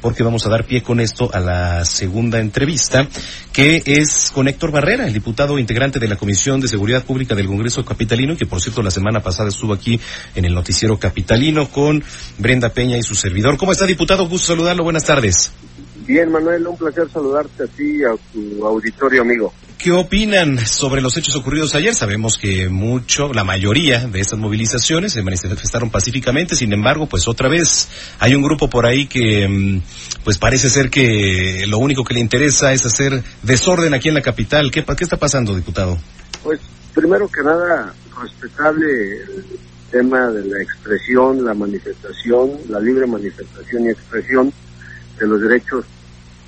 Porque vamos a dar pie con esto a la segunda entrevista, que es con Héctor Barrera, el diputado integrante de la Comisión de Seguridad Pública del Congreso Capitalino, que por cierto la semana pasada estuvo aquí en el noticiero Capitalino con Brenda Peña y su servidor. ¿Cómo está, diputado? Gusto saludarlo. Buenas tardes. Bien, Manuel, un placer saludarte a ti y a tu auditorio amigo. ¿Qué opinan sobre los hechos ocurridos ayer? Sabemos que mucho, la mayoría de estas movilizaciones se manifestaron pacíficamente, sin embargo, pues otra vez hay un grupo por ahí que mm, pues parece ser que lo único que le interesa es hacer desorden aquí en la capital. ¿Qué, qué está pasando, diputado? Pues primero que nada, respetable el tema de la expresión, la manifestación, la libre manifestación y expresión de los derechos,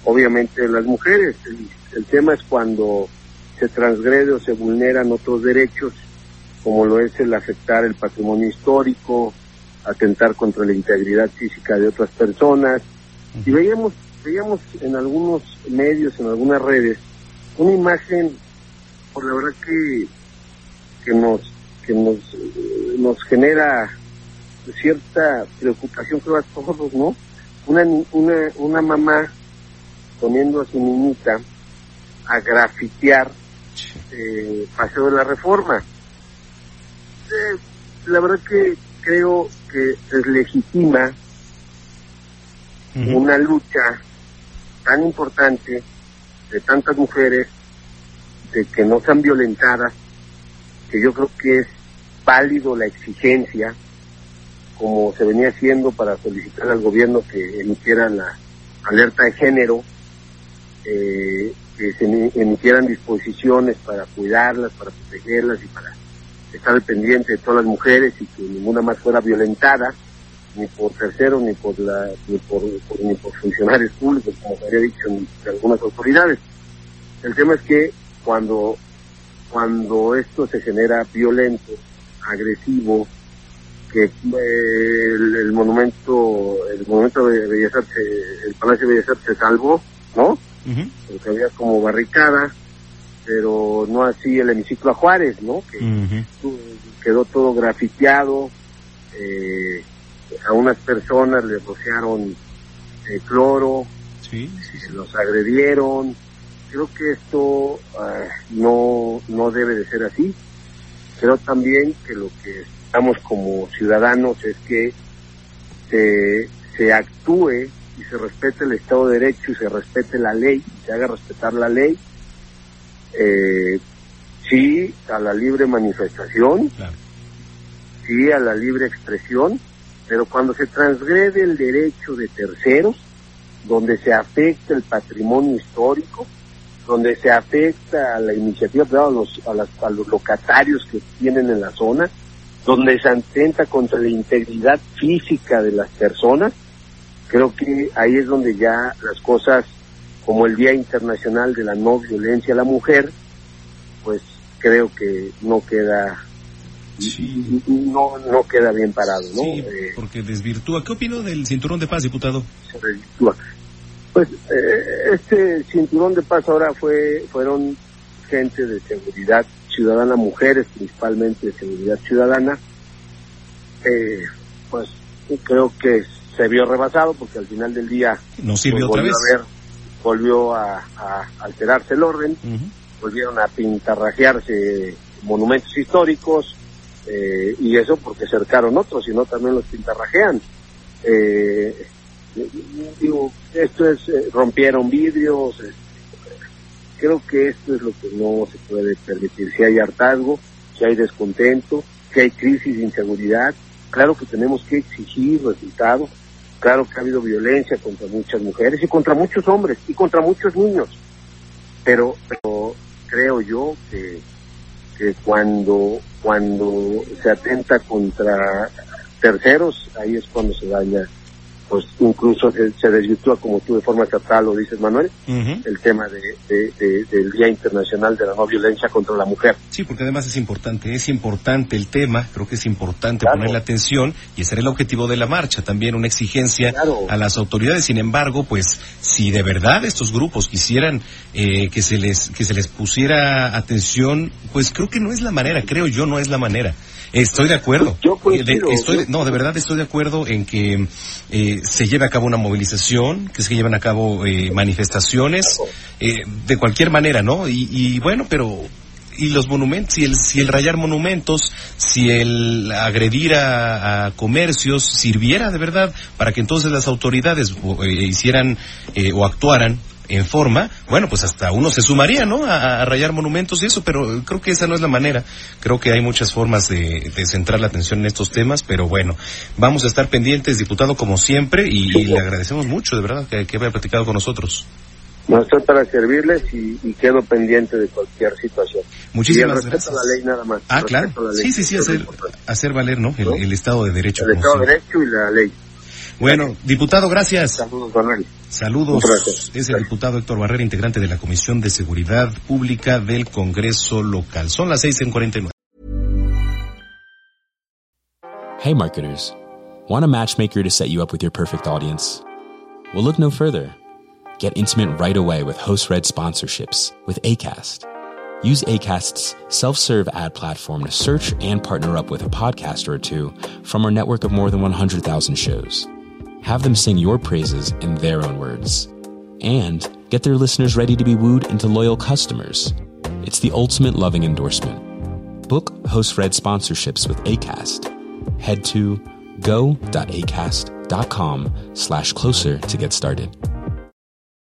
obviamente, de las mujeres. El, el tema es cuando se transgrede o se vulneran otros derechos, como lo es el afectar el patrimonio histórico, atentar contra la integridad física de otras personas. Y veíamos, veíamos en algunos medios, en algunas redes, una imagen, por la verdad que, que nos, que nos, nos genera cierta preocupación, creo a todos, ¿no? Una, una, una mamá poniendo a su niñita a grafitear eh, Paseo de la Reforma. Eh, la verdad que creo que deslegitima una lucha tan importante de tantas mujeres, de que no sean violentadas, que yo creo que es válido la exigencia, como se venía haciendo para solicitar al gobierno que emitiera la alerta de género, eh, que se emitieran disposiciones para cuidarlas, para protegerlas y para estar al pendiente de todas las mujeres y que ninguna más fuera violentada, ni por terceros, ni por la, ni por, ni por funcionarios públicos, como se había dicho en, algunas autoridades. El tema es que cuando, cuando esto se genera violento, agresivo, que eh, el, monumento, el monumento de Bellas Artes, el Palacio de Bellas Artes se salvó, ¿no? porque había como barricada, pero no así el hemiciclo a Juárez, ¿no? Que quedó todo grafiteado, eh, a unas personas le rociaron eh, cloro, sí, los agredieron. Creo que esto ah, no, no debe de ser así. Creo también que lo que estamos como ciudadanos es que se, se actúe y se respete el Estado de Derecho y se respete la ley, se haga respetar la ley, eh, sí a la libre manifestación, sí a la libre expresión, pero cuando se transgrede el derecho de terceros, donde se afecta el patrimonio histórico, donde se afecta a la iniciativa privada, a los, a, a los locatarios que tienen en la zona, donde se atenta contra la integridad física de las personas, creo que ahí es donde ya las cosas, como el Día Internacional de la No Violencia a la Mujer, pues creo que no queda no no queda bien parado, ¿no? Sí, eh, porque desvirtúa. ¿Qué opino del cinturón de paz, diputado? Se desvirtúa. Pues eh, este cinturón de paz ahora fue fueron gente de seguridad ciudadana, mujeres principalmente de seguridad ciudadana. Eh, pues creo que se vio rebasado porque al final del día no sirvió pues, otra vez. A ver, volvió a, a, alterarse el orden, volvieron a pintarrajearse monumentos históricos eh, y eso porque cercaron otros, sino también los pintarrajean. Eh, digo, esto es, eh, rompieron vidrios, creo que esto es lo que no se puede permitir. Si hay hartazgo, si hay descontento, si hay crisis de inseguridad, claro que tenemos que exigir resultados, Claro que ha habido violencia contra muchas mujeres y contra muchos hombres y contra muchos niños. Pero, pero creo yo que, que cuando, cuando se atenta contra terceros, ahí es cuando se daña pues incluso se, desvirtúa como tú de forma estatal lo dices Manuel, el tema de, del Día Internacional de la No Violencia contra la Mujer. Sí, porque además es importante, es importante el tema, creo que es importante poner la atención y ese era el objetivo de la marcha, también una exigencia a las autoridades. Sin embargo, pues si de verdad estos grupos quisieran eh, que se les que se les pusiera atención, pues creo que no es la manera, creo yo no es la manera. Estoy de acuerdo. Yo estoy, no, de verdad estoy de acuerdo en que eh, se lleve a cabo una movilización, que se lleven a cabo eh, manifestaciones, eh, de cualquier manera, ¿no? Y, y bueno, pero y los monumentos, si el, si el rayar monumentos, si el agredir a, a comercios sirviera de verdad para que entonces las autoridades hicieran o actuaran en forma, bueno, pues hasta uno se sumaría, ¿no? A, rayar monumentos y eso, pero creo que esa no es la manera. Creo que hay muchas formas de, centrar la atención en estos temas, pero bueno, vamos a estar pendientes, diputado, como siempre, y, le agradecemos mucho, de verdad, que, que haya platicado con nosotros. No estoy para servirles y, quedo pendiente de cualquier situación. Muchísimas gracias. a la ley nada más. Ah, claro. Sí, sí, sí, hacer, hacer valer, ¿no? El, Estado de Derecho. El Estado de Derecho y la ley. Bueno, diputado, gracias. Saludos, Manuel. Saludos. Es el diputado Héctor Barrera, integrante de la Comisión de Seguridad Pública del Congreso Local. Son las seis en 49. Hey, marketers. Want a matchmaker to set you up with your perfect audience? Well, look no further. Get intimate right away with host Red sponsorships with ACAST. Use ACAST's self serve ad platform to search and partner up with a podcaster or two from our network of more than 100,000 shows. Have them sing your praises in their own words. And get their listeners ready to be wooed into loyal customers. It's the ultimate loving endorsement. Book host read sponsorships with ACAST. Head to go.acast.com slash closer to get started.